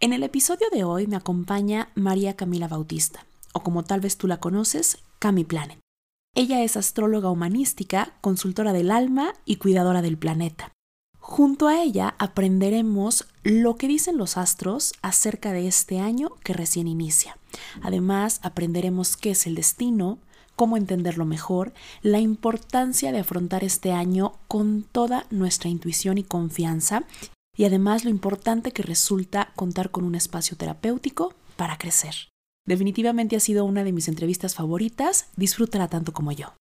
En el episodio de hoy me acompaña María Camila Bautista, o como tal vez tú la conoces, Cami Planet. Ella es astróloga humanística, consultora del alma y cuidadora del planeta. Junto a ella aprenderemos lo que dicen los astros acerca de este año que recién inicia. Además, aprenderemos qué es el destino, cómo entenderlo mejor, la importancia de afrontar este año con toda nuestra intuición y confianza y además lo importante que resulta contar con un espacio terapéutico para crecer. Definitivamente ha sido una de mis entrevistas favoritas, disfrútala tanto como yo.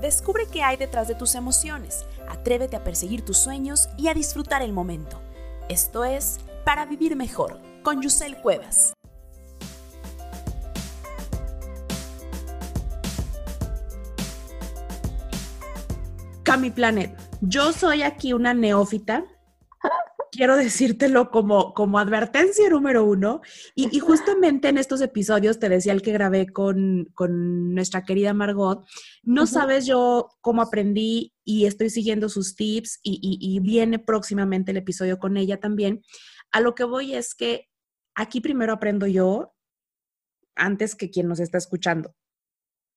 Descubre qué hay detrás de tus emociones, atrévete a perseguir tus sueños y a disfrutar el momento. Esto es Para Vivir Mejor, con Yusel Cuevas. Cami Planet, yo soy aquí una neófita. Quiero decírtelo como, como advertencia número uno. Y, justamente en estos episodios, te decía el que grabé con, nuestra querida Margot, no sabes yo cómo aprendí y estoy siguiendo sus tips y, y viene próximamente el episodio con ella también. A lo que voy es que aquí primero aprendo yo antes que quien nos está escuchando.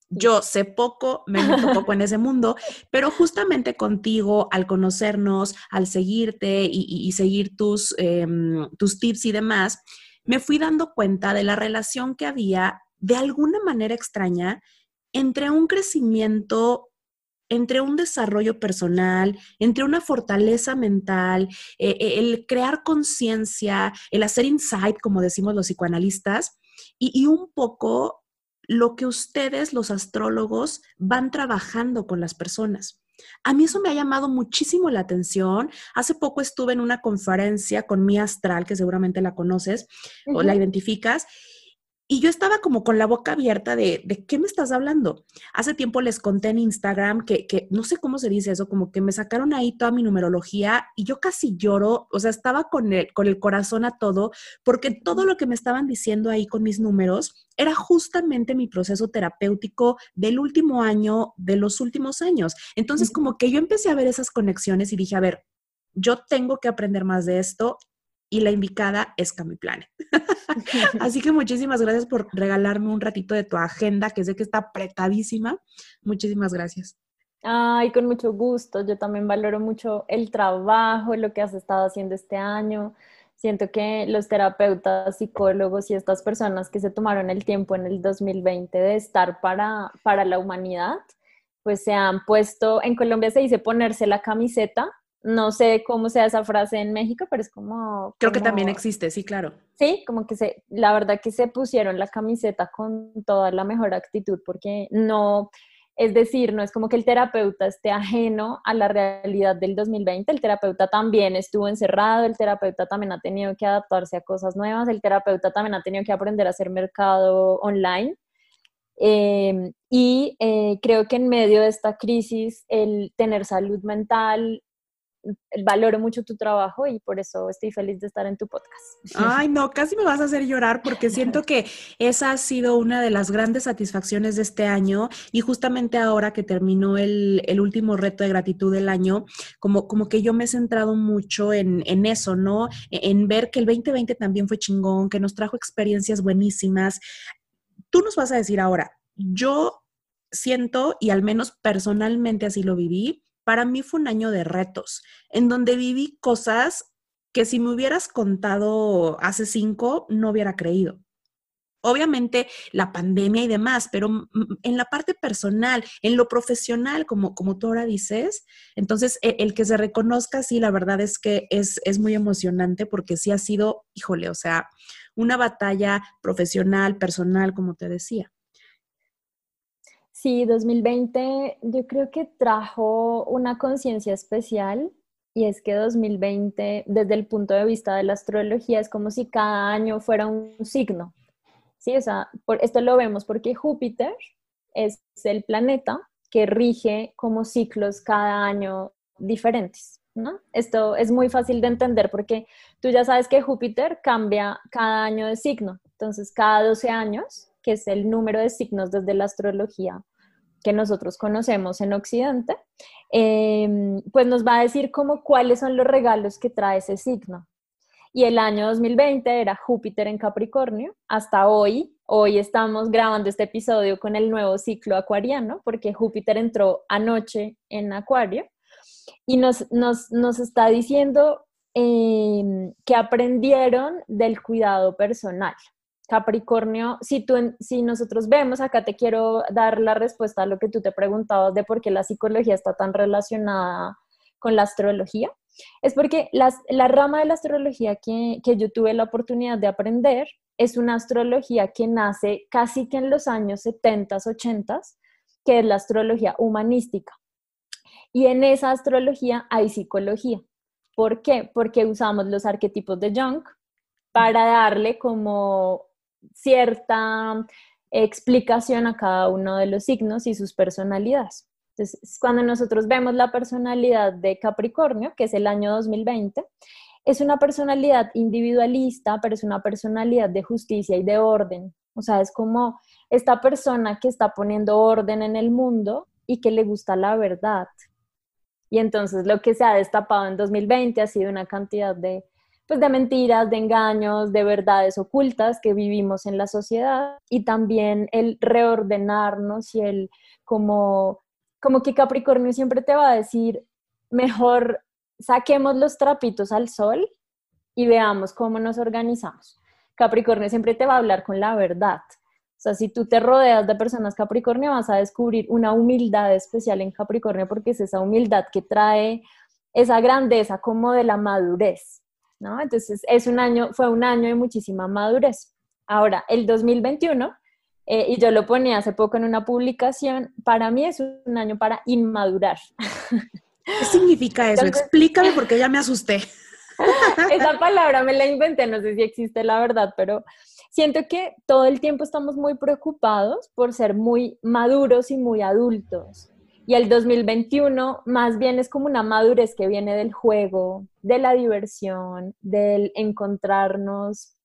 Yo sé poco, me meto poco en ese mundo, pero justamente contigo, al conocernos, al seguirte y, seguir tus, em, tus tips y demás, me fui dando cuenta de la relación que había de alguna manera extraña entre un crecimiento entre un desarrollo personal, entre una fortaleza mental, eh, eh, el crear conciencia, el hacer insight, como decimos los psicoanalistas, y, y, un poco lo que ustedes, los astrólogos, van trabajando con las personas. A mí eso me ha llamado muchísimo la atención. Hace poco estuve en una conferencia con mi astral, que seguramente la conoces o la identificas, y yo estaba como con la boca abierta de, ¿de qué me estás hablando? Hace tiempo les conté en Instagram que, que, no sé cómo se dice eso, como que me sacaron ahí toda mi numerología y yo casi lloro, o sea, estaba con el, con el corazón a todo, porque todo lo que me estaban diciendo ahí con mis números era justamente mi proceso terapéutico del último año, de los últimos años. Entonces, como que yo empecé a ver esas conexiones y dije, a ver, yo tengo que aprender más de esto y la indicada es Cami Planet. Así que muchísimas gracias por regalarme un ratito de tu agenda, que sé que está apretadísima. Muchísimas gracias. Ay, con mucho gusto. Yo también valoro mucho el trabajo, lo que has estado haciendo este año. Siento que los terapeutas, psicólogos y estas personas que se tomaron el tiempo en el 2020 de estar para, para la humanidad, pues se han puesto, en Colombia se dice ponerse la camiseta no sé cómo sea esa frase en México, pero es como... Creo que también existe, sí, claro. Sí, como que se, la verdad que se pusieron la camiseta con toda la mejor actitud, porque no, es decir, no es como que el terapeuta esté ajeno a la realidad del 2020, el terapeuta también estuvo encerrado, el terapeuta también ha tenido que adaptarse a cosas nuevas, el terapeuta también ha tenido que aprender a hacer mercado online. Eh, y eh, creo que en medio de esta crisis, el tener salud mental, valoro mucho tu trabajo y por eso estoy feliz de estar en tu podcast. Ay, no, casi me vas a hacer llorar porque siento que esa ha sido una de las grandes satisfacciones de este año y justamente ahora que terminó el, último reto de gratitud del año, como, como que yo me he centrado mucho en, en eso, ¿no? E, en ver que el 2020 también fue chingón, que nos trajo experiencias buenísimas. Tú nos vas a decir ahora, yo siento, y al menos personalmente así lo viví, para mí fue un año de retos, en donde viví cosas que si me hubieras contado hace cinco, no hubiera creído. Obviamente la pandemia y demás, pero en la parte personal, en lo profesional, como, como tú ahora dices, entonces e, el, que se reconozca, sí, la verdad es que es, es muy emocionante porque sí ha sido, híjole, o sea, una batalla profesional, personal, como te decía. Sí, 2020 yo creo que trajo una conciencia especial y es que 2020 desde el punto de vista de la astrología es como si cada año fuera un signo. Sí, o sea, por, esto lo vemos porque Júpiter es el planeta que rige como ciclos cada año diferentes. ¿no? Esto es muy fácil de entender porque tú ya sabes que Júpiter cambia cada año de signo. Entonces, cada 12 años que es el número de signos desde la astrología que nosotros conocemos en Occidente, em, pues nos va a decir como cuáles son los regalos que trae ese signo. Y el año 2020 era Júpiter en Capricornio. Hasta hoy, hoy estamos grabando este episodio con el nuevo ciclo acuariano, porque Júpiter entró anoche en Acuario y nos, nos, nos está diciendo em, que aprendieron del cuidado personal. Capricornio, si, tú, si nosotros vemos, acá te quiero dar la respuesta a lo que tú te preguntabas de por qué la psicología está tan relacionada con la astrología, es porque la rama de la astrología que, que yo tuve la oportunidad de aprender es una astrología que nace casi que en los años 70, 80, que es la astrología humanística. Y en esa astrología hay psicología. ¿Por qué? Porque usamos los arquetipos de Jung para darle como cierta explicación a cada uno de los signos y sus personalidades. Entonces, cuando nosotros vemos la personalidad de Capricornio, que es el año 2020, es una personalidad individualista, pero es una personalidad de justicia y de orden. O sea, es como esta persona que está poniendo orden en el mundo y que le gusta la verdad. Y entonces lo que se ha destapado en 2020 ha sido una cantidad de pues de mentiras, de engaños, de verdades ocultas que vivimos en la sociedad y también el reordenarnos y el como, como que Capricornio siempre te va a decir, mejor saquemos los trapitos al sol y veamos cómo nos organizamos. Capricornio siempre te va a hablar con la verdad. O sea, si tú te rodeas de personas Capricornio, vas a descubrir una humildad especial en Capricornio porque es esa humildad que trae esa grandeza como de la madurez. ¿No? Entonces, es un año, fue un año de muchísima madurez. Ahora, el 2021, eh, y yo lo ponía hace poco en una publicación, para mí es un año para inmadurar. ¿Qué significa eso? Explícame porque ya me asusté. Esa palabra me la inventé, no sé si existe la verdad, pero siento que todo el tiempo estamos muy preocupados por ser muy maduros y muy adultos. Y el 2021 más bien es como una madurez que viene del juego, de la diversión, del encontrarnos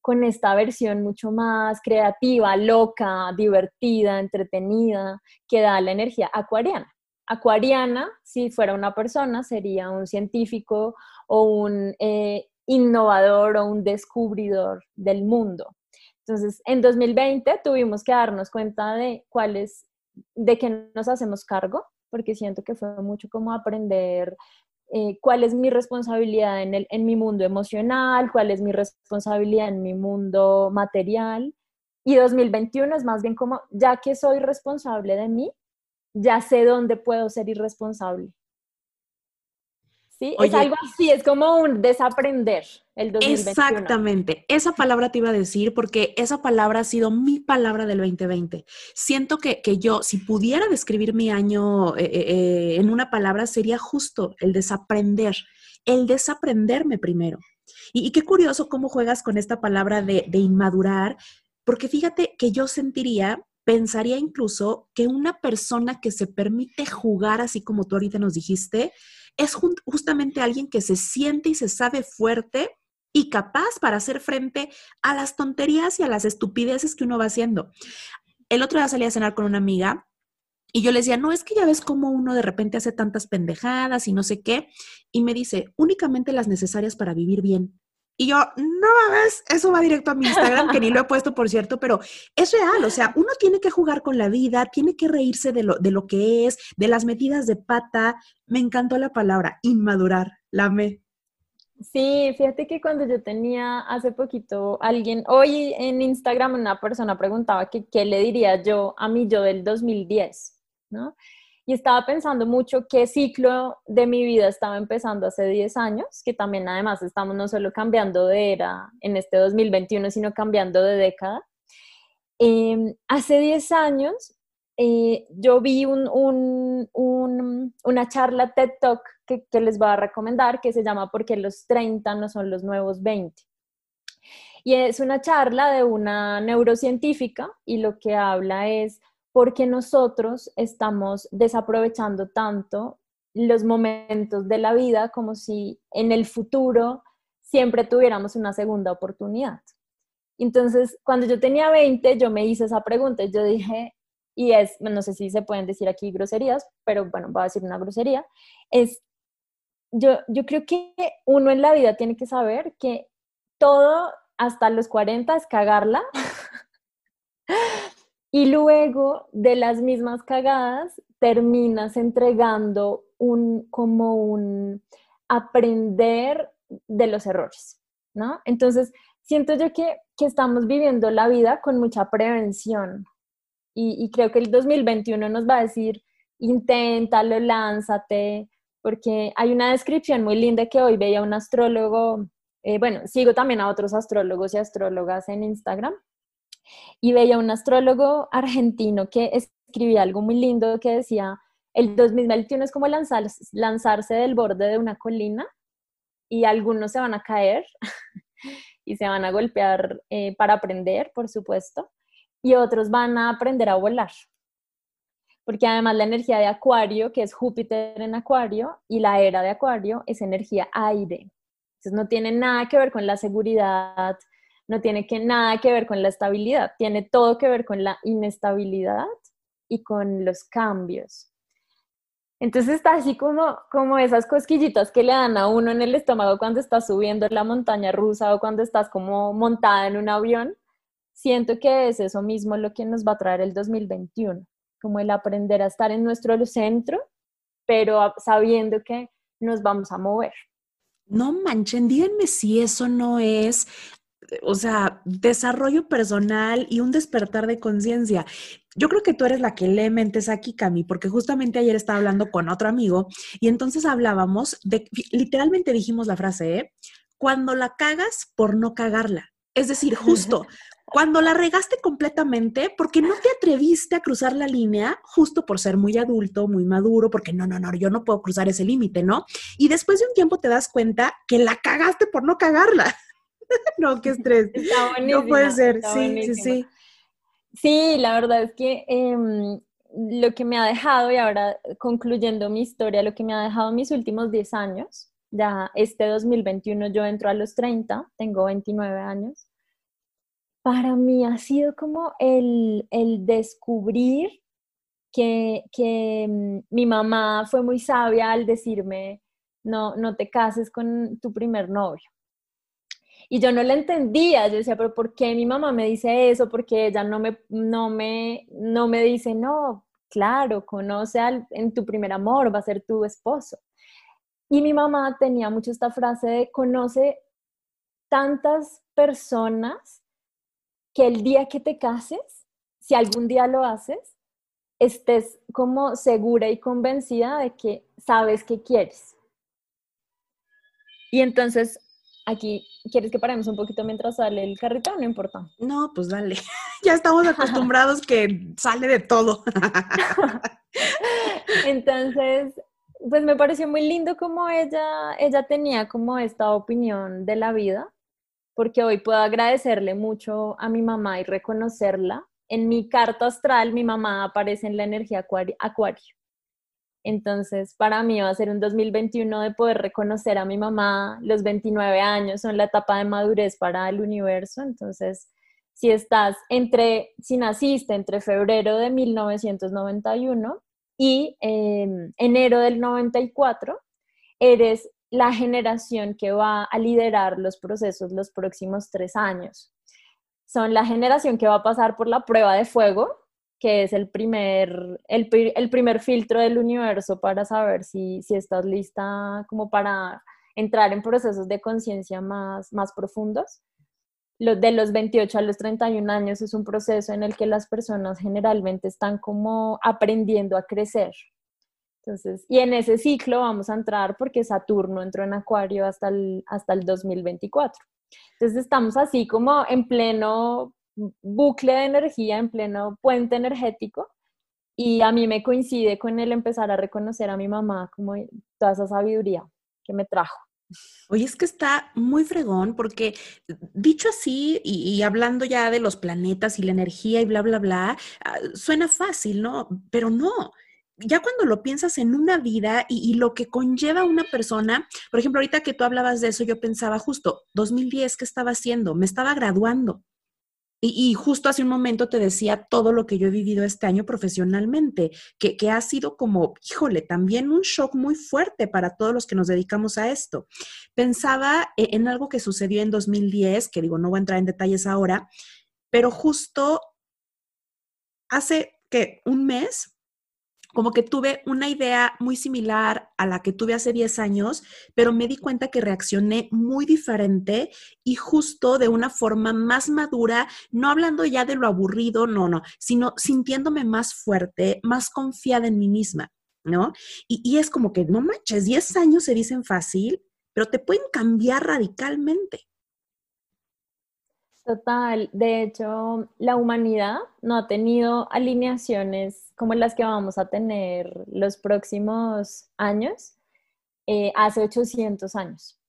con esta versión mucho más creativa, loca, divertida, entretenida, que da la energía acuariana. Acuariana, si fuera una persona, sería un científico o un eh, innovador o un descubridor del mundo. Entonces, en 2020 tuvimos que darnos cuenta de cuáles de que nos hacemos cargo, porque siento que fue mucho como aprender eh, cuál es mi responsabilidad en, el, en mi mundo emocional, cuál es mi responsabilidad en mi mundo material. Y 2021 es más bien como, ya que soy responsable de mí, ya sé dónde puedo ser irresponsable. Es algo así, es como un desaprender el 2021. Exactamente, esa palabra te iba a decir porque esa palabra ha sido mi palabra del 2020. Siento que, yo, si pudiera describir mi año eh, eh, eh, en una palabra, sería justo el desaprender, el desaprenderme primero. Y, qué curioso cómo juegas con esta palabra de, de inmadurar, porque fíjate que yo sentiría pensaría incluso que una persona que se permite jugar así como tú ahorita nos dijiste, es justamente alguien que se siente y se sabe fuerte y capaz para hacer frente a las tonterías y a las estupideces que uno va haciendo. El otro día salí a cenar con una amiga y yo le decía, no, es que ya ves cómo uno de repente hace tantas pendejadas y no sé qué. Y me dice, únicamente las necesarias para vivir bien. Y yo, no mames, eso va directo a mi Instagram, que ni lo he puesto, por cierto, pero es real, o sea, uno tiene que jugar con la vida, tiene que reírse de lo, de lo que es, de las metidas de pata. Me encantó la palabra, inmadurar, la amé. Sí, fíjate que cuando yo tenía hace poquito alguien, hoy en Instagram una persona preguntaba que qué le diría yo a mí yo del 2010, ¿no? y estaba pensando mucho qué ciclo de mi vida estaba empezando hace 10 años, que también además estamos no solo cambiando de era en este 2021, sino cambiando de década. Em, hace 10 años eh, yo vi un, un, una charla TED Talk que, que, les voy a recomendar que se llama Porque los 30 no son los nuevos 20. Y es una charla de una neurocientífica y lo que habla es porque nosotros estamos desaprovechando tanto los momentos de la vida como si en el futuro siempre tuviéramos una segunda oportunidad. Entonces, cuando yo tenía 20, yo me hice esa pregunta yo dije, y es, no sé si se pueden decir aquí groserías, pero bueno, voy a decir una grosería, es, yo, yo creo que uno en la vida tiene que saber que todo hasta los 40 es cagarla. y luego de las mismas cagadas terminas entregando un como un aprender de los errores, ¿no? Entonces, siento yo que, que estamos viviendo la vida con mucha prevención y, creo que el 2021 nos va a decir, inténtalo, lánzate, porque hay una descripción muy linda que hoy veía un astrólogo eh, bueno, sigo también a otros astrólogos y astrólogas en Instagram, y veía un astrólogo argentino que escribía algo muy lindo que decía, el 2021 es como lanzarse del borde de una colina y algunos se van a caer y se van a golpear eh, para aprender, por supuesto, y otros van a aprender a volar. Porque además la energía de Acuario, que es Júpiter en Acuario, y la era de Acuario es energía aire. Entonces no tiene nada que ver con la seguridad, no tiene que, nada que ver con la estabilidad, tiene todo que ver con la inestabilidad y con los cambios. Entonces está así como, como esas cosquillitas que le dan a uno en el estómago cuando estás subiendo la montaña rusa o cuando estás como montada en un avión. Siento que es eso mismo lo que nos va a traer el 2021, como el aprender a estar en nuestro centro, pero sabiendo que nos vamos a mover. No manchen, díganme si eso no es, o sea, desarrollo personal y un despertar de conciencia. Yo creo que tú eres la que lee mentes aquí, Cami, porque justamente ayer estaba hablando con otro amigo y entonces hablábamos de, literalmente dijimos la frase, ¿eh? Cuando la cagas por no cagarla. Es decir, justo, cuando la regaste completamente, porque no te atreviste a cruzar la línea justo por ser muy adulto, muy maduro, porque no, no, no, yo no puedo cruzar ese límite, ¿no? Y después de un tiempo te das cuenta que la cagaste por no cagarla. no, qué estrés. Está no puede ser, sí, sí, sí. Sí, la verdad es que em, lo que me ha dejado, y ahora concluyendo mi historia, lo que me ha dejado mis últimos 10 años, ya este 2021 yo entro a los 30, tengo 29 años, para mí ha sido como el, descubrir que, mm, mi mamá fue muy sabia al decirme, no, no te cases con tu primer novio. Y yo no le entendía, yo decía, pero ¿por qué mi mamá me dice eso? Porque ella no me, no me, no me dice, no, claro, conoce al, en tu primer amor, va a ser tu esposo. Y mi mamá tenía mucho esta frase de conoce tantas personas que el día que te cases, si algún día lo haces, estés como segura y convencida de que sabes qué quieres. Y entonces, aquí, ¿quieres que paremos un poquito mientras sale el carrito? No importa. No, pues dale. ya estamos acostumbrados que sale de todo. entonces, pues me pareció muy lindo como ella, ella tenía como esta opinión de la vida porque hoy puedo agradecerle mucho a mi mamá y reconocerla. En mi carta astral, mi mamá aparece en la energía acuario. Entonces, para mí va a ser un 2021 de poder reconocer a mi mamá. Los 29 años son la etapa de madurez para el universo. Entonces, si estás entre, si naciste entre febrero de 1991 y em, enero del 94, eres la generación que va a liderar los procesos los próximos tres años. Son la generación que va a pasar por la prueba de fuego, que es el primer, el, primer filtro del universo para saber si, si estás lista como para entrar en procesos de conciencia más, más profundos. Los de los 28 a los 31 años es un proceso en el que las personas generalmente están como aprendiendo a crecer, entonces, y en ese ciclo vamos a entrar porque Saturno entró en Acuario hasta el, hasta el 2024. Entonces estamos así como en pleno bucle de energía, en pleno puente energético. Y a mí me coincide con el empezar a reconocer a mi mamá como toda esa sabiduría que me trajo. Oye, es que está muy fregón porque dicho así y, hablando ya de los planetas y la energía y bla, bla, bla, ah, suena fácil, ¿no? Pero no, ya cuando lo piensas en una vida y, lo que conlleva una persona, por ejemplo, ahorita que tú hablabas de eso, yo pensaba justo, 2010, ¿qué estaba haciendo? Me estaba graduando. Y, justo hace un momento te decía todo lo que yo he vivido este año profesionalmente, que, que, ha sido como, híjole, también un shock muy fuerte para todos los que nos dedicamos a esto. Pensaba e, en algo que sucedió en 2010, que digo, no voy a entrar en detalles ahora, pero justo hace que un mes como que tuve una idea muy similar a la que tuve hace 10 años, pero me di cuenta que reaccioné muy diferente y justo de una forma más madura, no hablando ya de lo aburrido, no, no, sino sintiéndome más fuerte, más confiada en mí misma, ¿no? Y, es como que, no manches, 10 años se dicen fácil, pero te pueden cambiar radicalmente. Total, de hecho, la humanidad no ha tenido alineaciones como las que vamos a tener los próximos años eh, hace 800 años,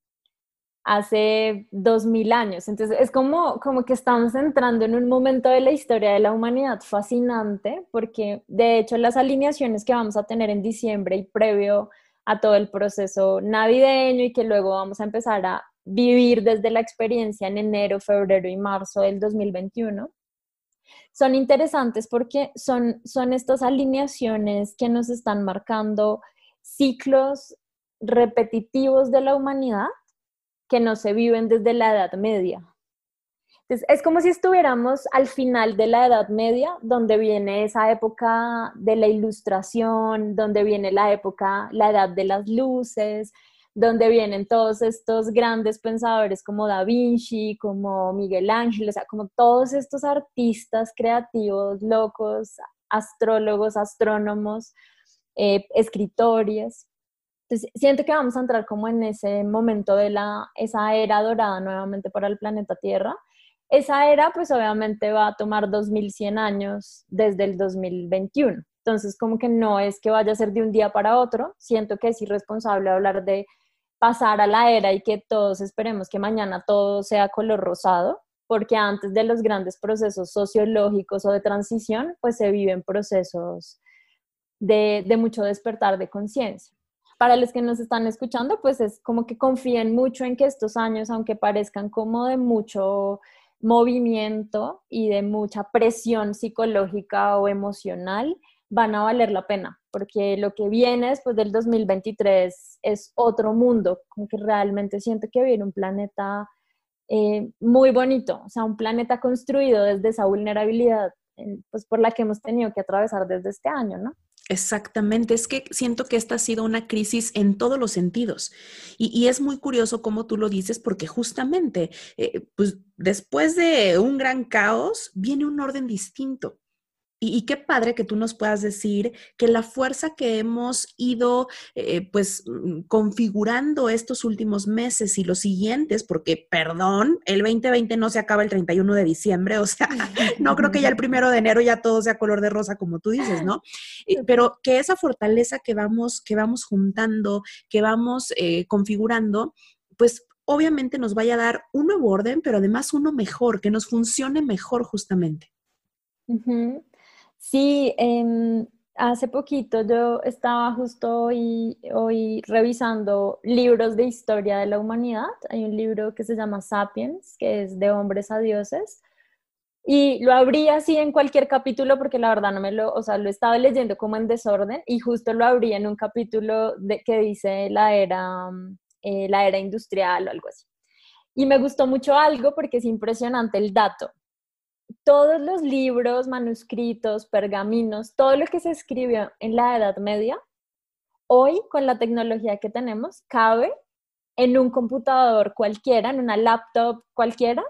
hace 2000 años. Entonces, es como, como que estamos entrando en un momento de la historia de la humanidad fascinante, porque de hecho las alineaciones que vamos a tener en diciembre y previo a todo el proceso navideño y que luego vamos a empezar a vivir desde la experiencia en enero, febrero y marzo del 2021, son interesantes porque son, son estas alineaciones que nos están marcando ciclos repetitivos de la humanidad que no se viven desde la Edad Media. Entonces, es como si estuviéramos al final de la Edad Media, donde viene esa época de la ilustración, donde viene la época, la edad de las luces, donde vienen todos estos grandes pensadores como Da Vinci, como Miguel Ángel, o sea, como todos estos artistas creativos, locos, astrólogos, astrónomos, eh, escritores. Entonces, siento que vamos a entrar como en ese momento de la, esa era dorada nuevamente para el planeta Tierra. Esa era, pues obviamente va a tomar 2100 años desde el 2021. Entonces, como que no es que vaya a ser de un día para otro. Siento que es irresponsable hablar de pasar a la era y que todos esperemos que mañana todo sea color rosado, porque antes de los grandes procesos sociológicos o de transición, pues se viven procesos de, mucho despertar de conciencia. Para los que nos están escuchando, pues es como que confíen mucho en que estos años, aunque parezcan como de mucho movimiento y de mucha presión psicológica o emocional, van a valer la pena, porque lo que viene después del 2023 es otro mundo, como que realmente siento que viene un planeta eh, muy bonito, o sea, un planeta construido desde esa vulnerabilidad, pues por la que hemos tenido que atravesar desde este año, ¿no? Exactamente, es que siento que esta ha sido una crisis en todos los sentidos y, es muy curioso cómo tú lo dices porque justamente, eh, pues después de un gran caos viene un orden distinto. Y, qué padre que tú nos puedas decir que la fuerza que hemos ido eh, pues mm, configurando estos últimos meses y los siguientes, porque perdón, el 2020 no se acaba el 31 de diciembre, o sea, no creo que ya el primero de enero ya todo sea color de rosa como tú dices, ¿no? Eh, pero que esa fortaleza que vamos, que vamos juntando, que vamos eh, configurando, pues obviamente nos vaya a dar un nuevo orden, pero además uno mejor, que nos funcione mejor justamente. Sí, em, hace poquito yo estaba justo hoy, revisando libros de historia de la humanidad. Hay un libro que se llama Sapiens, que es de hombres a dioses. Y lo abrí así en cualquier capítulo porque la verdad no me lo, o sea, lo estaba leyendo como en desorden y justo lo abrí en un capítulo de, que dice la era, eh, la era industrial o algo así. Y me gustó mucho algo porque es impresionante el dato todos los libros, manuscritos, pergaminos, todo lo que se escribió en la Edad Media, hoy con la tecnología que tenemos, cabe en un computador cualquiera, en una laptop cualquiera,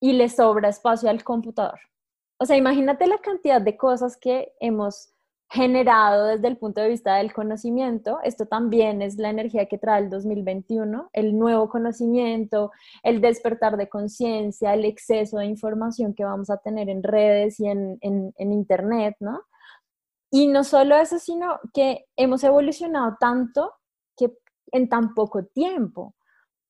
y le sobra espacio al computador. O sea, imagínate la cantidad de cosas que hemos generado desde el punto de vista del conocimiento. Esto también es la energía que trae el 2021, el nuevo conocimiento, el despertar de conciencia, el exceso de información que vamos a tener en redes y en, en, Internet, ¿no? Y no solo eso, sino que hemos evolucionado tanto que en tan poco tiempo.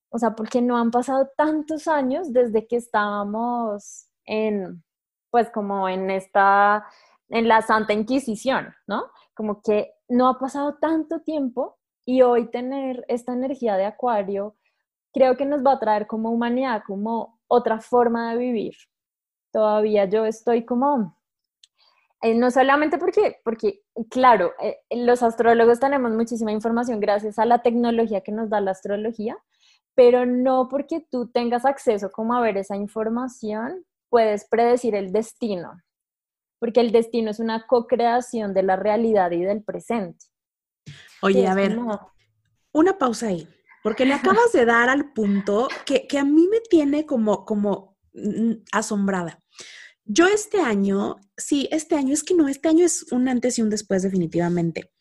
O sea, porque no han pasado tantos años desde que estábamos en, pues como en esta en la Santa Inquisición, ¿no? Como que no ha pasado tanto tiempo y hoy tener esta energía de acuario creo que nos va a traer como humanidad, como otra forma de vivir. todavía yo estoy como, eh, no solamente porque, porque claro, eh, los astrólogos tenemos muchísima información gracias a la tecnología que nos da la astrología, pero no porque tú tengas acceso como a ver esa información, puedes predecir el destino, porque el destino es una co-creación de la realidad y del presente. Oye, a ver, una pausa ahí, porque le acabas de dar al punto que, que a mí me tiene como, como mm, asombrada. Yo este año, sí, este año, es que no, este año es un antes y un después definitivamente.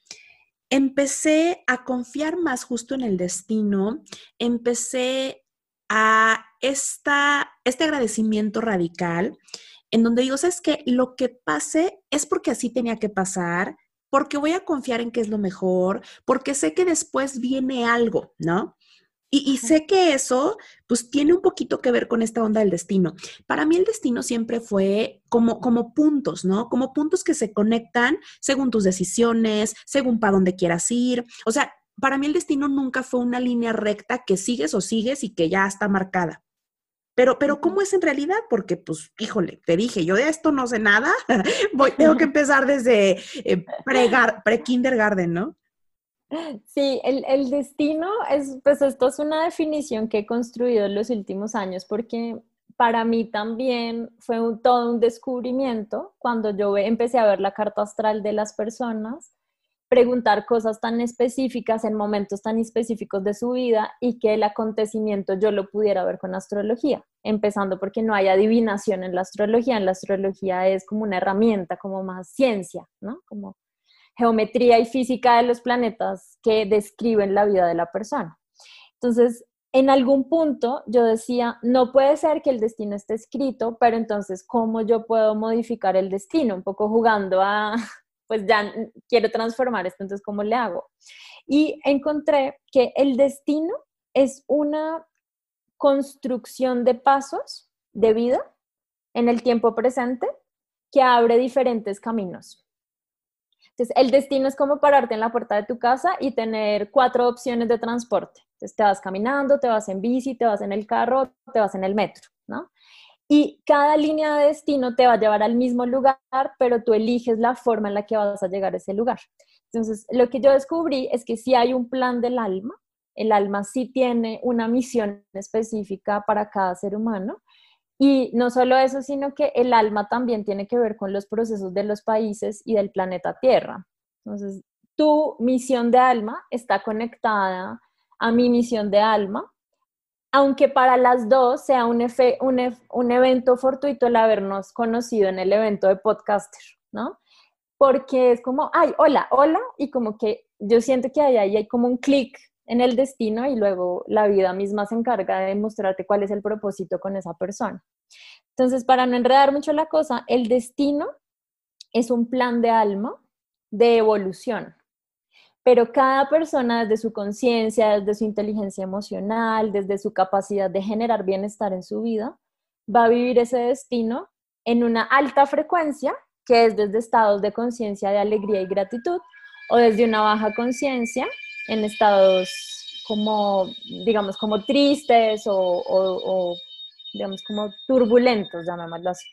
Empecé a confiar más justo en el destino, empecé a esta, este agradecimiento radical, en donde digo, sabes que lo que pase es porque así tenía que pasar, porque voy a confiar en que es lo mejor, porque sé que después viene algo, ¿no? Y, sé que eso, pues, tiene un poquito que ver con esta onda del destino. Para mí el destino siempre fue como, como puntos, ¿no? Como puntos que se conectan según tus decisiones, según para dónde quieras ir. O sea, para mí el destino nunca fue una línea recta que sigues o sigues y que ya está marcada. Pero, pero ¿cómo es en realidad? Porque, pues, híjole, te dije, yo de esto no sé nada. Voy, tengo que empezar desde eh, pre-kindergarten, ¿no? Sí, el, destino es, pues esto es una definición que he construido en los últimos años porque para mí también fue todo un descubrimiento cuando yo empecé a ver la carta astral de las personas, preguntar cosas tan específicas en momentos tan específicos de su vida y que el acontecimiento yo lo pudiera ver con astrología, empezando porque no hay adivinación en la astrología, en la astrología es como una herramienta, como más ciencia, ¿no? Como geometría y física de los planetas que describen la vida de la persona. Entonces, en algún punto yo decía, no puede ser que el destino esté escrito, pero entonces, ¿cómo yo puedo modificar el destino? Un poco jugando a, pues ya quiero transformar esto, entonces, ¿cómo le hago? Y encontré que el destino es una construcción de pasos de vida en el tiempo presente que abre diferentes caminos. Entonces, el destino es como pararte en la puerta de tu casa y tener cuatro opciones de transporte. Entonces, te vas caminando, te vas en bici, te vas en el carro, te vas en el metro, ¿no? Y cada línea de destino te va a llevar al mismo lugar, pero tú eliges la forma en la que vas a llegar a ese lugar. Entonces, lo que yo descubrí es que si hay un plan del alma, el alma sí tiene una misión específica para cada ser humano y no solo eso, sino que el alma también tiene que ver con los procesos de los países y del planeta Tierra. Entonces, tu misión de alma está conectada a mi misión de alma, aunque para las dos sea un, evento fortuito el habernos conocido en el evento de podcaster, ¿no? Porque es como, ay, hola, hola, y como que yo siento que ahí, ahí hay como un clic en el destino y luego la vida misma se encarga de mostrarte cuál es el propósito con esa persona. Entonces, para no enredar mucho la cosa, el destino es un plan de alma de evolución, pero cada persona desde su conciencia, desde su inteligencia emocional, desde su capacidad de generar bienestar en su vida, va a vivir ese destino en una alta frecuencia, que es desde estados de conciencia de alegría y gratitud, o desde una baja conciencia, en estados como, digamos, como tristes o, digamos, como turbulentos, llamémoslo así.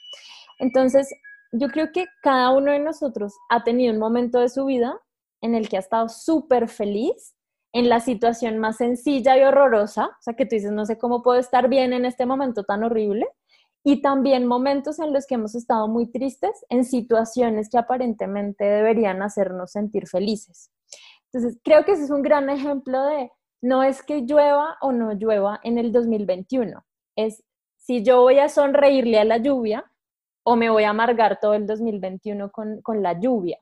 Entonces, yo creo que cada uno de nosotros ha tenido un momento de su vida en el que ha estado súper feliz en la situación más sencilla y horrorosa, o sea, que tú dices, no sé cómo puedo estar bien en este momento tan horrible, y también momentos en los que hemos estado muy tristes en situaciones que aparentemente deberían hacernos sentir felices. Entonces, creo que ese es un gran ejemplo de no es que llueva o no llueva en el 2021, es si yo voy a sonreírle a la lluvia o me voy a amargar todo el 2021 con, con la lluvia.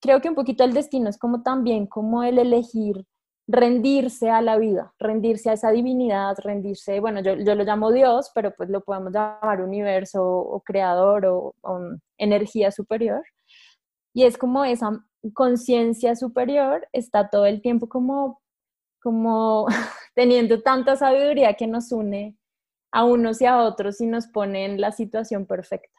Creo que un poquito el destino es como también como el elegir rendirse a la vida, rendirse a esa divinidad, rendirse, bueno, yo, yo lo llamo Dios, pero pues lo podemos llamar universo o creador o, o energía superior. Y es como esa conciencia superior está todo el tiempo como, como teniendo tanta sabiduría que nos une a unos y a otros y nos pone en la situación perfecta.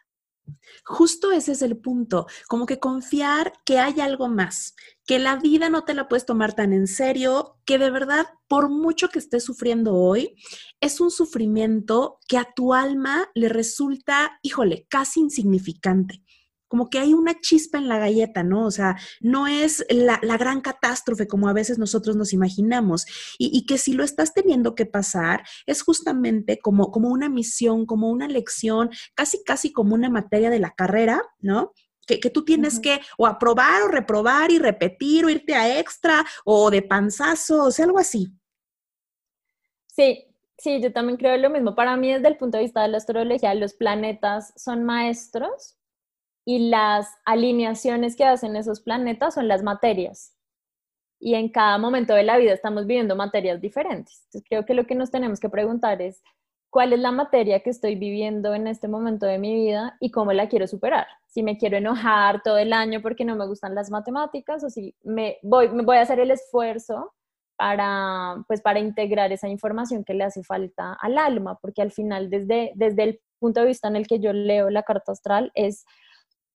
Justo ese es el punto, como que confiar que hay algo más, que la vida no te la puedes tomar tan en serio, que de verdad, por mucho que estés sufriendo hoy, es un sufrimiento que a tu alma le resulta, híjole, casi insignificante como que hay una chispa en la galleta, ¿no? O sea, no es la, gran catástrofe como a veces nosotros nos imaginamos. Y, que si lo estás teniendo que pasar, es justamente como, como una misión, como una lección, casi, casi como una materia de la carrera, ¿no? Que, tú tienes que o aprobar o reprobar y repetir o irte a extra o de panzazo, o sea, algo así. Sí, sí, yo también creo lo mismo. Para mí, desde el punto de vista de la astrología, los planetas son maestros y las alineaciones que hacen esos planetas son las materias. Y en cada momento de la vida estamos viviendo materias diferentes. Entonces creo que lo que nos tenemos que preguntar es, ¿cuál es la materia que estoy viviendo en este momento de mi vida y cómo la quiero superar? Si me quiero enojar todo el año porque no me gustan las matemáticas o si me voy, me voy a hacer el esfuerzo para, pues, para integrar esa información que le hace falta al alma, porque al final desde, desde el punto de vista en el que yo leo la carta astral es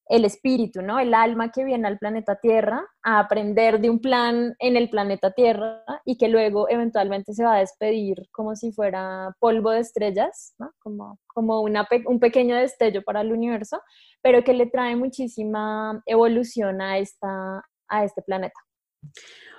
el espíritu, ¿no? El alma que viene al planeta Tierra a aprender de un plan en el planeta Tierra y que luego eventualmente se va a despedir como si fuera polvo de estrellas, ¿no? Como, como un pequeño destello para el universo, pero que le trae muchísima evolución a, esta, a este planeta.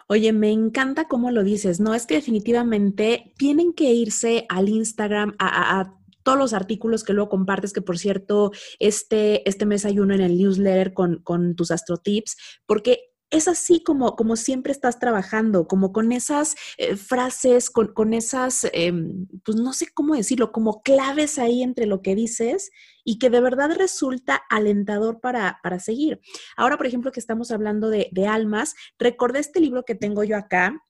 Oye, me encanta cómo lo dices, ¿no? Es que definitivamente tienen que irse al Instagram a, a todos los artículos que luego compartes, que por cierto, este, este mes hay uno en el newsletter con, con tus astrotips, porque es así como, como siempre estás trabajando, como con esas eh, frases, con, esas, em, pues no sé cómo decirlo, como claves ahí entre lo que dices y que de verdad resulta alentador para, para seguir. Ahora, por ejemplo, que estamos hablando de, de almas, recordé este libro que tengo yo acá,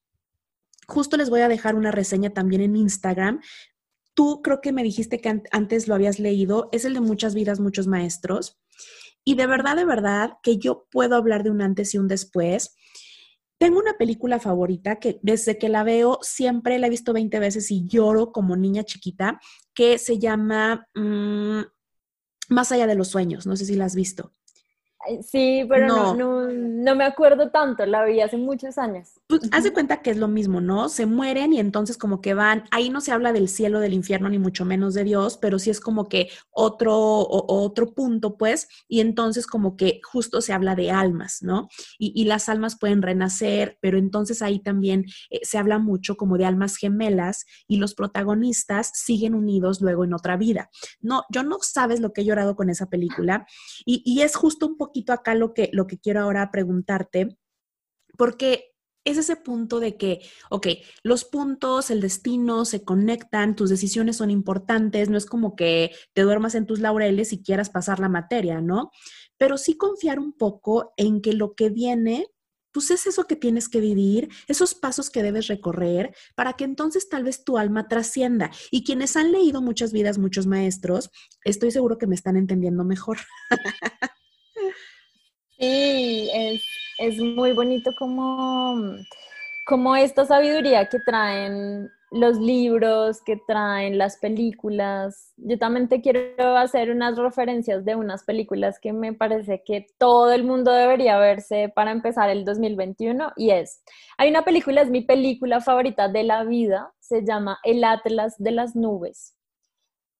Justo les voy a dejar una reseña también en Instagram Tú creo que me dijiste que antes lo habías leído, es el de muchas vidas, muchos maestros. Y de verdad, de verdad, que yo puedo hablar de un antes y un después. Tengo una película favorita que desde que la veo siempre la he visto 20 veces y lloro como niña chiquita, que se llama mm, Más allá de los sueños. No sé si la has visto. Sí, pero no. No, me acuerdo tanto, la vi hace muchos años. Pues haz de cuenta que es lo mismo, ¿no? Se mueren y entonces como que van, ahí no se habla del cielo, del infierno, ni mucho menos de Dios, pero sí es como que otro, otro punto, pues, y entonces como que justo se habla de almas, ¿no? Y, las almas pueden renacer, pero entonces ahí también eh, se habla mucho como de almas gemelas y los protagonistas siguen unidos luego en otra vida. No, yo no sabes lo que he llorado con esa película y, y es justo un acá lo que, lo que quiero ahora preguntarte, porque es ese punto de que, ok, los puntos, el destino se conectan, tus decisiones son importantes, no es como que te duermas en tus laureles y quieras pasar la materia, ¿no? Pero sí confiar un poco en que lo que viene pues es eso que tienes que vivir, esos pasos que debes recorrer para que entonces tal vez tu alma trascienda. Y quienes han leído muchas vidas, muchos maestros, estoy seguro que me están entendiendo mejor. Sí, es, muy bonito como, como esta sabiduría que traen los libros, que traen las películas. Yo también te quiero hacer unas referencias de unas películas que me parece que todo el mundo debería verse para empezar el 2021 y es, hay una película, es mi película favorita de la vida, se llama El Atlas de las Nubes.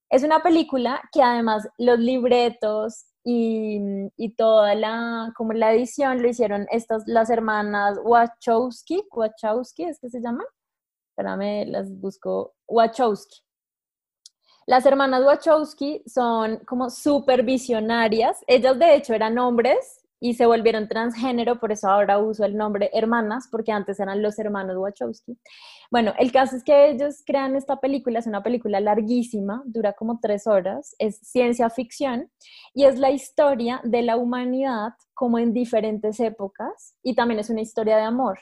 Es una película que además los libretos, y, toda la, como la edición lo hicieron estas, las hermanas Wachowski, Wachowski es que se llaman, espérame, las busco, Wachowski. Las hermanas Wachowski son como súper visionarias, ellas de hecho eran hombres y se volvieron transgénero, por eso ahora uso el nombre hermanas, porque antes eran los hermanos Wachowski. Bueno, el caso es que ellos crean esta película, es una película larguísima, dura como tres horas, es ciencia ficción y es la historia de la humanidad como en diferentes épocas y también es una historia de amor.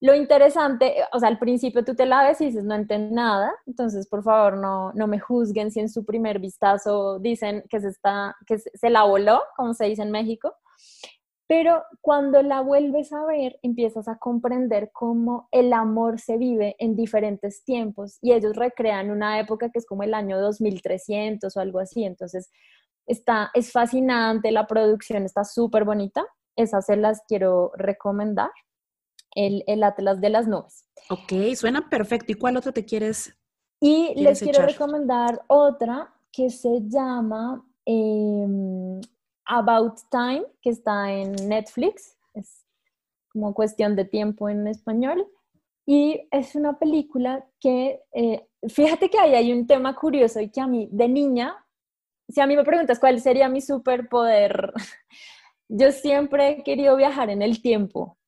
Lo interesante, o sea, al principio tú te la ves y dices, no entiendo nada, entonces por favor no, no me juzguen si en su primer vistazo dicen que se, está, que se la voló, como se dice en México, pero cuando la vuelves a ver, empiezas a comprender cómo el amor se vive en diferentes tiempos y ellos recrean una época que es como el año 2300 o algo así. Entonces, Está, es fascinante, la producción está súper bonita. Esas se las quiero recomendar. El, el, Atlas de las Nubes. Ok, suena perfecto. ¿Y cuál otra te quieres? Y les quiero recomendar otra que se llama em, About Time, que está en Netflix. Es como cuestión de tiempo en español. Y es una película que, eh, fíjate que ahí hay un tema curioso y que a mí de niña si a mí me preguntas cuál sería mi superpoder, yo siempre he querido viajar en el tiempo.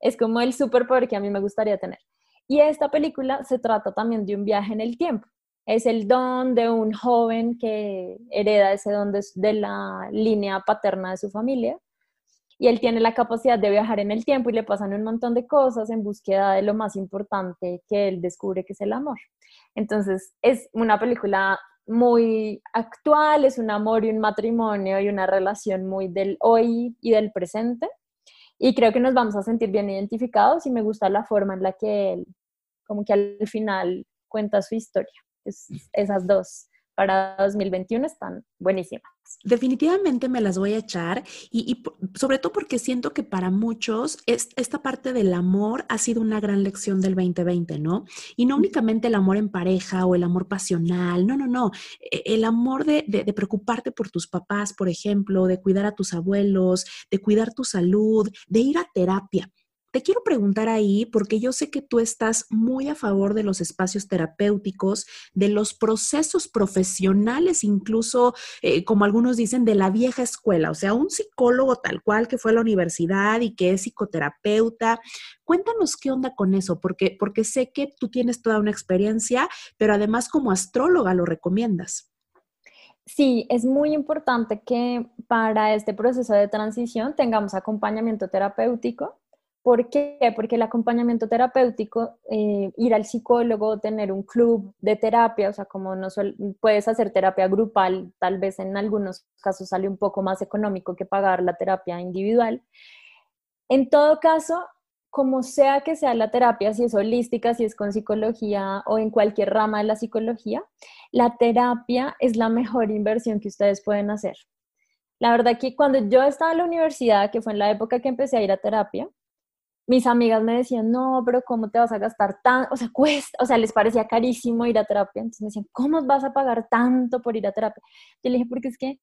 Es como el superpoder que a mí me gustaría tener. Y esta película se trata también de un viaje en el tiempo. Es el don de un joven que hereda ese don de, la línea paterna de su familia. Y él tiene la capacidad de viajar en el tiempo y le pasan un montón de cosas en búsqueda de lo más importante que él descubre que es el amor. Entonces, es una película muy actual, es un amor y un matrimonio y una relación muy del hoy y del presente. Y creo que nos vamos a sentir bien identificados y me gusta la forma en la que él, como que al final cuenta su historia. Es, esas dos para 2021 están buenísimas. Definitivamente me las voy a echar y, sobre todo porque siento que para muchos esta parte del amor ha sido una gran lección del 2020, ¿no? Y no únicamente el amor en pareja o el amor pasional, no, no, no, e, el amor de, de preocuparte por tus papás, por ejemplo, de cuidar a tus abuelos, de cuidar tu salud, de ir a terapia. Te quiero preguntar ahí, porque yo sé que tú estás muy a favor de los espacios terapéuticos, de los procesos profesionales, incluso, eh, como algunos dicen, de la vieja escuela, o sea, un psicólogo tal cual que fue a la universidad y que es psicoterapeuta. Cuéntanos qué onda con eso, porque, porque sé que tú tienes toda una experiencia, pero además como astróloga lo recomiendas. Sí, es muy importante que para este proceso de transición tengamos acompañamiento terapéutico ¿Por qué? Porque el acompañamiento terapéutico, eh, ir al psicólogo, tener un club de terapia, o sea, como no puedes hacer terapia grupal, tal vez en algunos casos sale un poco más económico que pagar la terapia individual. En todo caso, como sea que sea la terapia, si es holística, si es con psicología o en cualquier rama de la psicología, la terapia es la mejor inversión que ustedes pueden hacer. La verdad que cuando yo estaba en la universidad, que fue en la época que empecé a ir a terapia, mis amigas me decían, no, pero ¿cómo te vas a gastar tan, o sea, cuesta, o sea, les parecía carísimo ir a terapia, entonces me decían, ¿cómo vas a pagar tanto por ir a terapia? Yo le dije, porque es que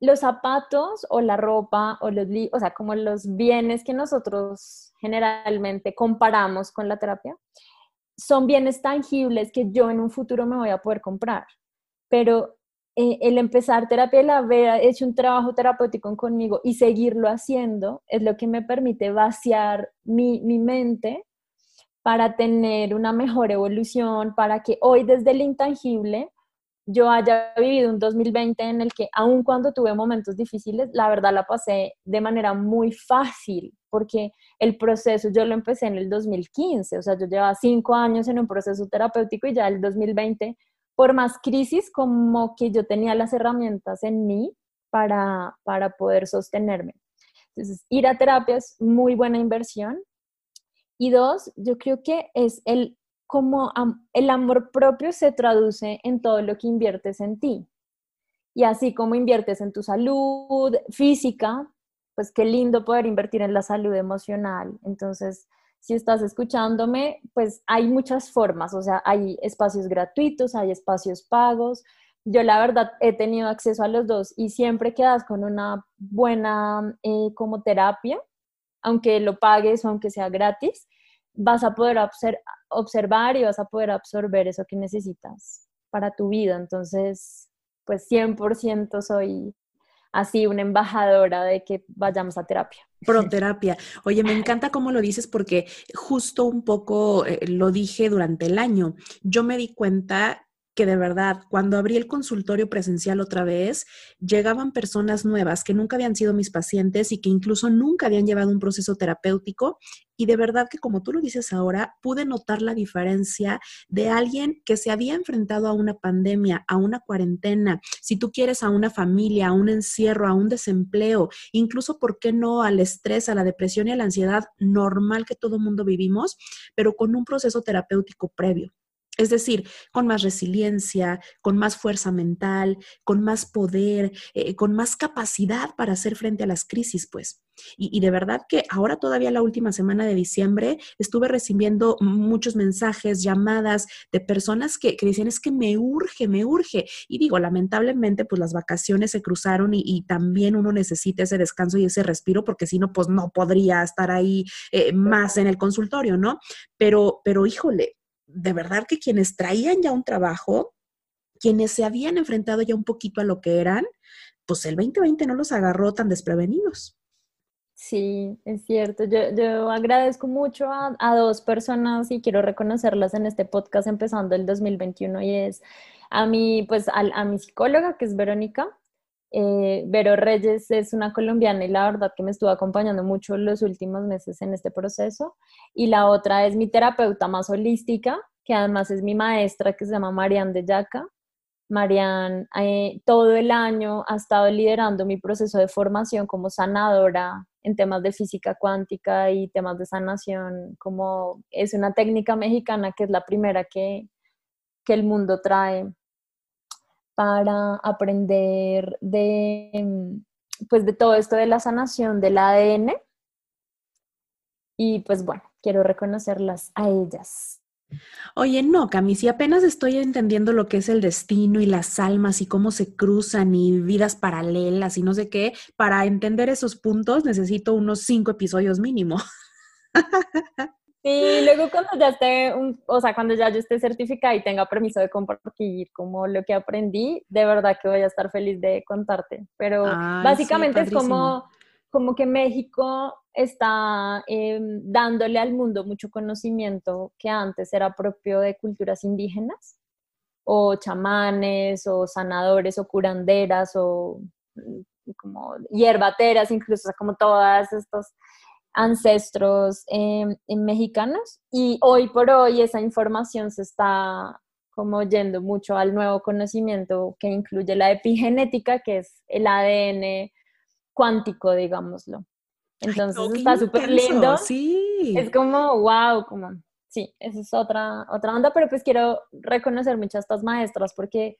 los zapatos o la ropa o los, o sea, como los bienes que nosotros generalmente comparamos con la terapia, son bienes tangibles que yo en un futuro me voy a poder comprar, pero eh, el empezar terapia, el haber hecho un trabajo terapéutico conmigo y seguirlo haciendo es lo que me permite vaciar mi, mi mente para tener una mejor evolución, para que hoy desde el intangible yo haya vivido un 2020 en el que aun cuando tuve momentos difíciles, la verdad la pasé de manera muy fácil, porque el proceso yo lo empecé en el 2015, o sea, yo llevaba cinco años en un proceso terapéutico y ya el 2020 por más crisis, como que yo tenía las herramientas en mí para, para poder sostenerme. Entonces, ir a terapia es muy buena inversión. Y dos, yo creo que es el como el amor propio se traduce en todo lo que inviertes en ti. Y así como inviertes en tu salud física, pues qué lindo poder invertir en la salud emocional. Entonces, si estás escuchándome, pues hay muchas formas, o sea, hay espacios gratuitos, hay espacios pagos. Yo la verdad he tenido acceso a los dos y siempre quedas con una buena eh, como terapia, aunque lo pagues o aunque sea gratis, vas a poder observar y vas a poder absorber eso que necesitas para tu vida. Entonces, pues 100% soy así una embajadora de que vayamos a terapia. Proterapia. Oye, me encanta cómo lo dices porque justo un poco eh, lo dije durante el año. Yo me di cuenta que de verdad, cuando abrí el consultorio presencial otra vez, llegaban personas nuevas que nunca habían sido mis pacientes y que incluso nunca habían llevado un proceso terapéutico. Y de verdad que como tú lo dices ahora, pude notar la diferencia de alguien que se había enfrentado a una pandemia, a una cuarentena, si tú quieres, a una familia, a un encierro, a un desempleo, incluso, ¿por qué no?, al estrés, a la depresión y a la ansiedad normal que todo mundo vivimos, pero con un proceso terapéutico previo Es decir, con más resiliencia, con más fuerza mental, con más poder, eh, con más capacidad para hacer frente a las crisis, pues. Y, de verdad que ahora todavía la última semana de diciembre estuve recibiendo muchos mensajes, llamadas de personas que, que decían es que me urge, me urge. Y digo, lamentablemente pues las vacaciones se cruzaron y, también uno necesita ese descanso y ese respiro porque si no pues no podría estar ahí eh, más en el consultorio, ¿no? Pero, pero híjole, de verdad que quienes traían ya un trabajo, quienes se habían enfrentado ya un poquito a lo que eran, pues el 2020 no los agarró tan desprevenidos. Sí, es cierto. Yo, agradezco mucho a, dos personas y quiero reconocerlas en este podcast empezando el 2021 y es a mi, pues, a mi psicóloga, que es Verónica, eh, Vero Reyes es una colombiana y la verdad que me estuvo acompañando mucho los últimos meses en este proceso. Y la otra es mi terapeuta más holística, que además es mi maestra, que se llama Marianne de Yaca. Marianne eh, todo el año ha estado liderando mi proceso de formación como sanadora en temas de física cuántica y temas de sanación, como es una técnica mexicana que es la primera que, que el mundo trae para aprender de, mm, pues de todo esto de la sanación del ADN. Y pues bueno, quiero reconocerlas a ellas. Oye, no, Cami, si apenas estoy entendiendo lo que es el destino y las almas y cómo se cruzan y vidas paralelas y no sé qué, para entender esos puntos necesito unos cinco episodios mínimo. Sí, luego cuando ya esté, o sea, cuando ya yo esté certificada y tenga permiso de compartir como lo que aprendí, de verdad que voy a estar feliz de contarte. Pero básicamente es como, como que México está em, dándole al mundo mucho conocimiento que antes era propio de culturas indígenas, o chamanes, o sanadores, o curanderas, o mm, como hierbateras, incluso, como todas estos ancestros em, mexicanos y hoy por hoy esa información se está como yendo mucho al nuevo conocimiento que incluye la epigenética, que es el ADN cuántico, digámoslo. Entonces está súper lindo. Sí. Es como, wow, como, sí, esa es otra, otra onda, pero pues quiero reconocer muchas estas maestras porque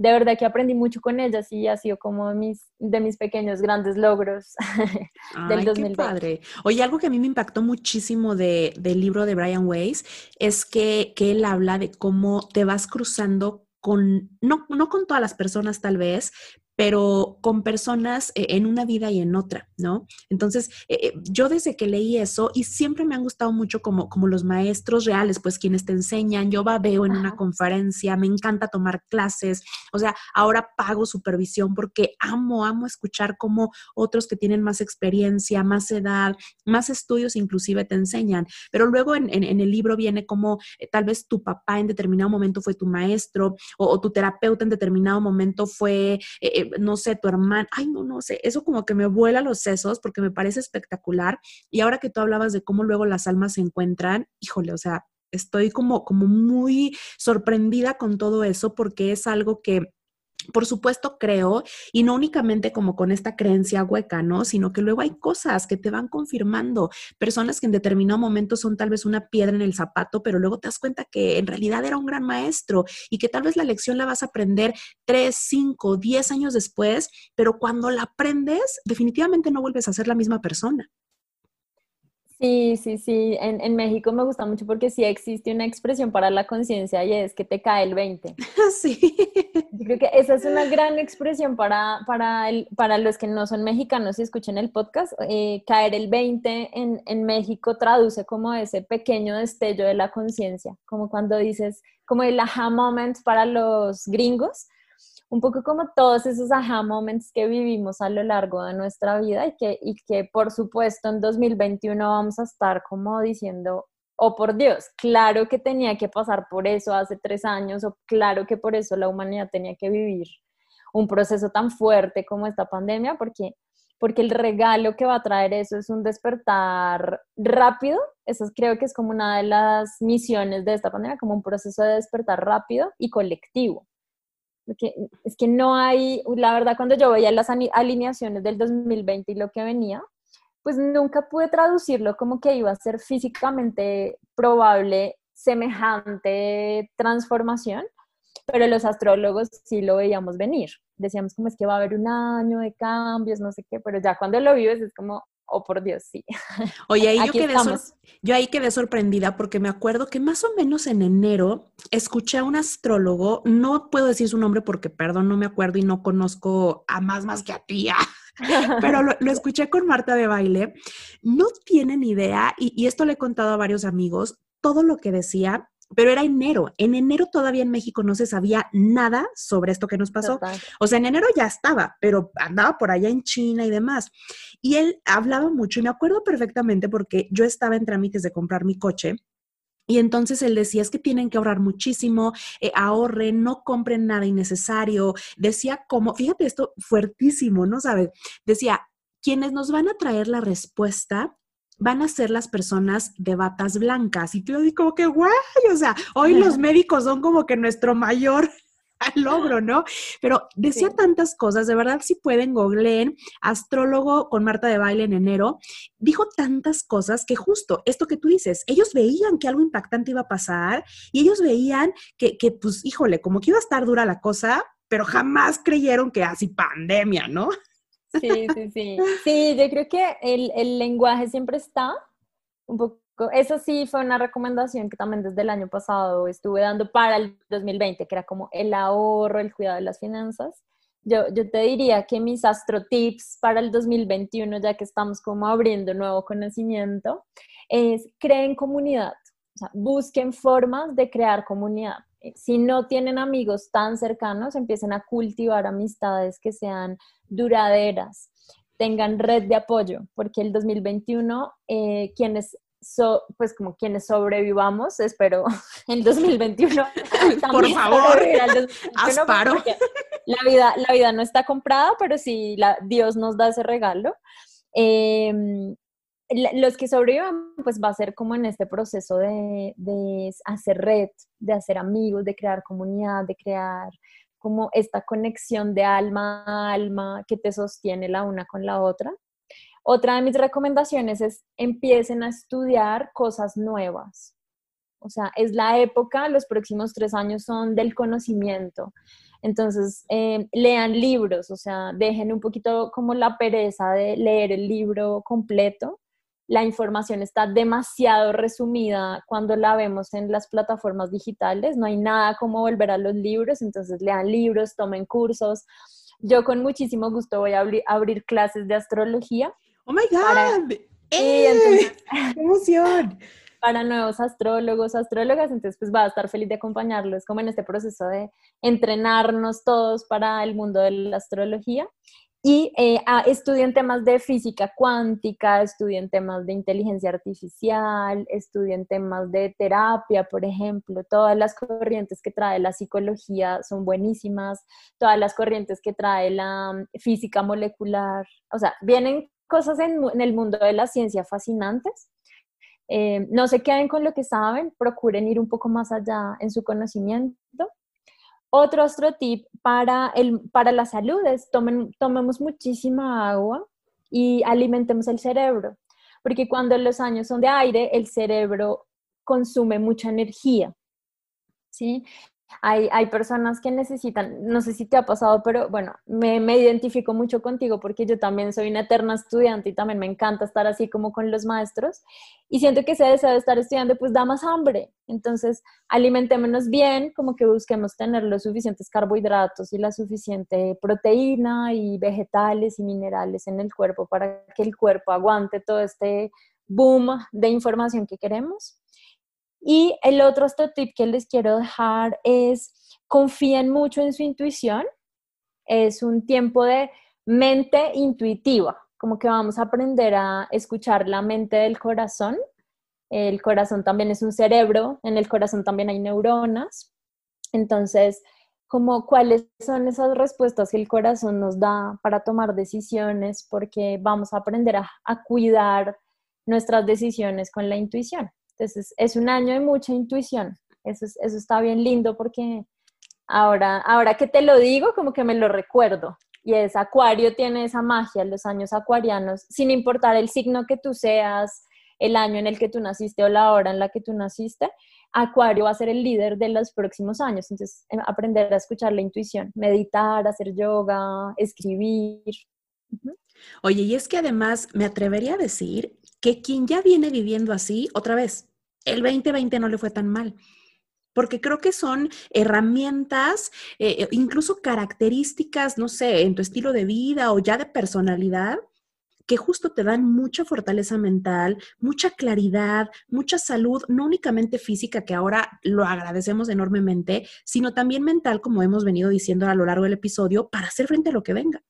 de verdad que aprendí mucho con ellas y ha sido como de mis, de mis pequeños grandes logros del 2020. Qué padre. Oye, algo que a mí me impactó muchísimo de, del libro de Brian Weiss es que, que él habla de cómo te vas cruzando con, no, no con todas las personas tal vez, pero con personas eh, en una vida y en otra, ¿no? Entonces, eh, eh, yo desde que leí eso, y siempre me han gustado mucho como, como los maestros reales, pues quienes te enseñan, yo va, veo en una conferencia, me encanta tomar clases, o sea, ahora pago supervisión porque amo, amo escuchar cómo otros que tienen más experiencia, más edad, más estudios inclusive te enseñan, pero luego en, el libro viene como tal vez tu papá en determinado momento fue tu maestro o, tu terapeuta en determinado momento fue no sé, tu hermana, ay, no, no sé, eso como que me vuela los sesos porque me parece espectacular. Y ahora que tú hablabas de cómo luego las almas se encuentran, híjole, o sea, estoy como, como muy sorprendida con todo eso porque es algo que por supuesto creo, y no únicamente como con esta creencia hueca, ¿no? Sino que luego hay cosas que te van confirmando, personas que en determinado momento son tal vez una piedra en el zapato, pero luego te das cuenta que en realidad era un gran maestro y que tal vez la lección la vas a aprender tres, cinco, diez años después, pero cuando la aprendes, definitivamente no vuelves a ser la misma persona. Sí, sí, sí. En, en, México me gusta mucho porque sí existe una expresión para la conciencia y es que te cae el 20. Sí. Yo creo que esa es una gran expresión para, para, el, para los que no son mexicanos y escuchen el podcast. Eh, caer el 20 en, en México traduce como ese pequeño destello de la conciencia, como cuando dices, como el aha moment para los gringos un poco como todos esos aha moments que vivimos a lo largo de nuestra vida y que, y que por supuesto en 2021 vamos a estar como diciendo, oh por Dios, claro que tenía que pasar por eso hace tres años o claro que por eso la humanidad tenía que vivir un proceso tan fuerte como esta pandemia, porque, porque el regalo que va a traer eso es un despertar rápido, eso creo que es como una de las misiones de esta pandemia, como un proceso de despertar rápido y colectivo es que no hay, la verdad cuando yo veía las alineaciones del 2020 y lo que venía, pues nunca pude traducirlo como que iba a ser físicamente probable semejante transformación, pero los astrólogos sí lo veíamos venir. Decíamos como es que va a haber un año de cambios, no sé qué, pero ya cuando lo vives es como, oh por Dios, sí. Oye, ahí yo, quedé yo ahí quedé sorprendida porque me acuerdo que más o menos en enero escuché a un astrólogo, no puedo decir su nombre porque, perdón, no me acuerdo y no conozco a más más que a tía. pero lo, escuché con Marta de baile. No tienen idea, y, y esto le he contado a varios amigos, todo lo que decía pero era enero. En enero todavía en México no se sabía nada sobre esto que nos pasó. O sea, en enero ya estaba, pero andaba por allá en China y demás. Y él hablaba mucho y me acuerdo perfectamente porque yo estaba en trámites de comprar mi coche. Y entonces él decía, es que tienen que ahorrar muchísimo, eh, ahorren, no compren nada innecesario. Decía como, fíjate esto fuertísimo, ¿no sabes? Decía, quienes nos van a traer la respuesta van a ser las personas de batas blancas. Y tú digo como que, guay, o sea, hoy los médicos son como que nuestro mayor logro, ¿no? Pero decía tantas cosas, de verdad, si pueden, googleen, astrólogo con Marta de Baile en enero, dijo tantas cosas que justo esto que tú dices, ellos veían que algo impactante iba a pasar y ellos veían que, que pues, híjole, como que iba a estar dura la cosa, pero jamás creyeron que así pandemia, ¿no? Sí, sí, sí. Sí, yo creo que el, el, lenguaje siempre está un poco, eso sí fue una recomendación que también desde el año pasado estuve dando para el 2020, que era como el ahorro, el cuidado de las finanzas. Yo, yo te diría que mis astro tips para el 2021, ya que estamos como abriendo nuevo conocimiento, es creen comunidad, o sea, busquen formas de crear comunidad si no tienen amigos tan cercanos, empiecen a cultivar amistades que sean duraderas, tengan red de apoyo, porque el 2021, eh, quienes pues como quienes sobrevivamos, espero en 2021. Por favor, asparo. La vida, la vida no está comprada, pero si la, Dios nos da ese regalo. Eh, los que sobrevivan, pues va a ser como en este proceso de, de, hacer red, de hacer amigos, de crear comunidad, de crear como esta conexión de alma a alma que te sostiene la una con la otra. Otra de mis recomendaciones es empiecen a estudiar cosas nuevas. O sea, es la época, los próximos tres años son del conocimiento. Entonces, eh, lean libros, o sea, dejen un poquito como la pereza de leer el libro completo la información está demasiado resumida cuando la vemos en las plataformas digitales, no hay nada como volver a los libros, entonces lean libros, tomen cursos. Yo con muchísimo gusto voy a abrir, clases de astrología. ¡Oh, my God! ¡Eh! ¡Qué emoción! Para nuevos astrólogos, astrólogas, entonces pues va a estar feliz de acompañarlos como en este proceso de entrenarnos todos para el mundo de la astrología y eh, estudien temas de física cuántica, estudien temas de inteligencia artificial, estudien temas de terapia, por ejemplo. Todas las corrientes que trae la psicología son buenísimas, todas las corrientes que trae la mm, física molecular. O sea, vienen cosas en, el mundo de la ciencia fascinantes. Eh, no se queden con lo que saben, procuren ir un poco más allá en su conocimiento otro, otro tip para, el, para la salud es tomen, tomemos muchísima agua y alimentemos el cerebro, porque cuando los años son de aire, el cerebro consume mucha energía. ¿sí? Hay, hay, personas que necesitan, no sé si te ha pasado, pero bueno, me, me, identifico mucho contigo porque yo también soy una eterna estudiante y también me encanta estar así como con los maestros y siento que ese deseo de estar estudiando pues da más hambre. Entonces, alimentémonos bien, como que busquemos tener los suficientes carbohidratos y la suficiente proteína y vegetales y minerales en el cuerpo para que el cuerpo aguante todo este boom de información que queremos. Y el otro tip que les quiero dejar es confíen mucho en su intuición. Es un tiempo de mente intuitiva, como que vamos a aprender a escuchar la mente del corazón. El corazón también es un cerebro, en el corazón también hay neuronas. Entonces, como cuáles son esas respuestas que el corazón nos da para tomar decisiones, porque vamos a aprender a cuidar nuestras decisiones con la intuición. Entonces, es un año de mucha intuición. Eso, eso está bien lindo porque ahora, ahora que te lo digo, como que me lo recuerdo. Y es Acuario tiene esa magia, los años acuarianos, sin importar el signo que tú seas, el año en el que tú naciste o la hora en la que tú naciste, Acuario va a ser el líder de los próximos años, entonces em, aprender a escuchar la intuición, meditar, hacer yoga, escribir. Oye, y es que además me atrevería a decir que quien ya viene viviendo así, otra vez, el 2020 no le fue tan mal porque creo que son herramientas, eh, eh, incluso características, no sé, en tu estilo de vida o ya de personalidad, que justo te dan mucha fortaleza mental, mucha claridad, mucha salud, no únicamente física, que ahora lo agradecemos enormemente, sino también mental, como hemos venido diciendo a lo largo del episodio, para hacer frente a lo que venga.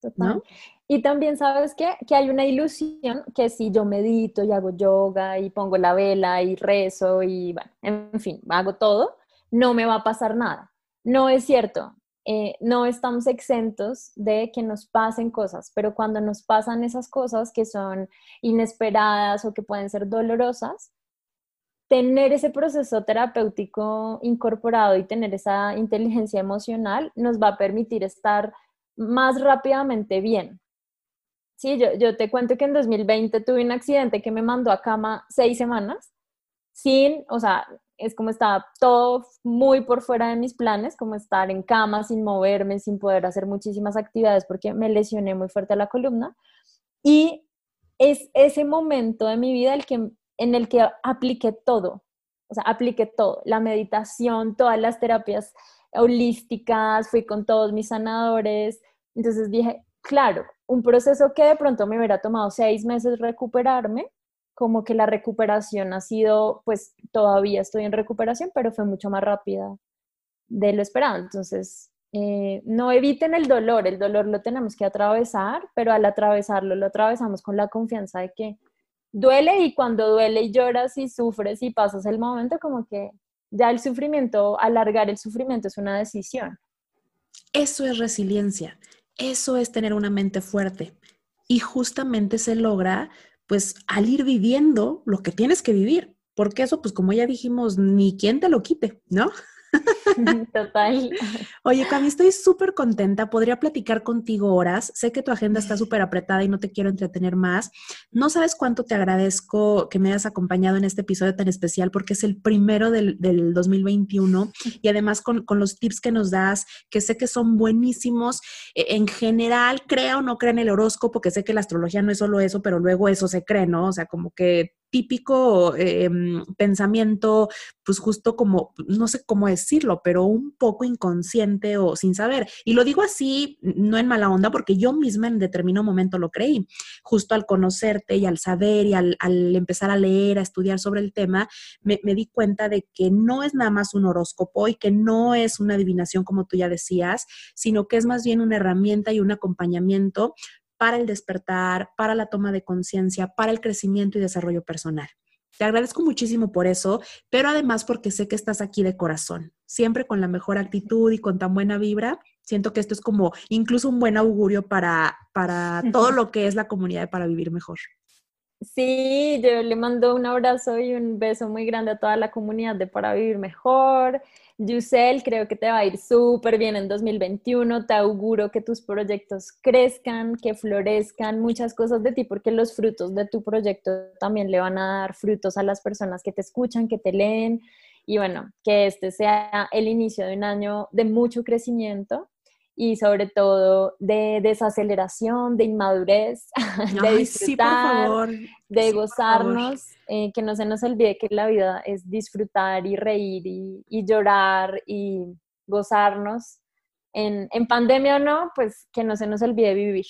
Total. Y también sabes que, que hay una ilusión que si yo medito y hago yoga y pongo la vela y rezo y, bueno, en fin, hago todo, no me va a pasar nada. No es cierto. Eh, no estamos exentos de que nos pasen cosas, pero cuando nos pasan esas cosas que son inesperadas o que pueden ser dolorosas, tener ese proceso terapéutico incorporado y tener esa inteligencia emocional nos va a permitir estar más rápidamente bien. Sí, yo, te cuento que en 2020 tuve un accidente que me mandó a cama seis semanas sin, o sea, es como estaba todo muy por fuera de mis planes, como estar en cama sin moverme, sin poder hacer muchísimas actividades porque me lesioné muy fuerte la columna. Y es ese momento de mi vida el que, en el que apliqué todo, o sea, apliqué todo, la meditación, todas las terapias holísticas, fui con todos mis sanadores. Entonces dije, claro, un proceso que de pronto me hubiera tomado seis meses recuperarme, como que la recuperación ha sido, pues todavía estoy en recuperación, pero fue mucho más rápida de lo esperado. Entonces, eh, no eviten el dolor, el dolor lo tenemos que atravesar, pero al atravesarlo lo atravesamos con la confianza de que duele y cuando duele y lloras y sufres y pasas el momento, como que ya el sufrimiento, alargar el sufrimiento es una decisión. Eso es resiliencia, eso es tener una mente fuerte y justamente se logra pues al ir viviendo lo que tienes que vivir, porque eso, pues como ya dijimos, ni quien te lo quite, ¿no? Total. Oye, Cami, estoy súper contenta. Podría platicar contigo horas. Sé que tu agenda está súper apretada y no te quiero entretener más. No sabes cuánto te agradezco que me hayas acompañado en este episodio tan especial porque es el primero del, 2021 y además con, los tips que nos das, que sé que son buenísimos. E, en general, crea o no crea en el horóscopo, que sé que la astrología no es solo eso, pero luego eso se cree, ¿no? O sea, como que típico em, pensamiento, pues justo como, no sé cómo decirlo, pero un poco inconsciente o sin saber. Y lo digo así, no en mala onda, porque yo misma en determinado momento lo creí. Justo al conocerte y al saber y al, empezar a leer, a estudiar sobre el tema, me, me di cuenta de que no es nada más un horóscopo y que no es una adivinación como tú ya decías, sino que es más bien una herramienta y un acompañamiento para el despertar, para la toma de conciencia, para el crecimiento y desarrollo personal. Te agradezco muchísimo por eso, pero además porque sé que estás aquí de corazón, siempre con la mejor actitud y con tan buena vibra. Siento que esto es como incluso un buen augurio para, para todo lo que es la comunidad Para Vivir Mejor. Sí, yo le mando un abrazo y un beso muy grande a toda la comunidad de Para Vivir Mejor. Yusel, creo que te va a ir súper bien en 2021. Te auguro que tus proyectos crezcan, que florezcan, muchas cosas de ti, porque los frutos de tu proyecto también le van a dar frutos a las personas que te escuchan, que te leen. Y bueno, que este sea el inicio de un año de mucho crecimiento y sobre todo de desaceleración, de inmadurez, de disfrutar, de gozarnos, eh, que no se nos olvide que la vida es disfrutar y reír y, llorar y gozarnos. En, en pandemia o no, pues que no se nos olvide vivir.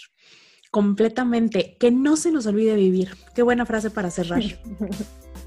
Completamente, que no se nos olvide vivir. Qué buena frase para cerrar.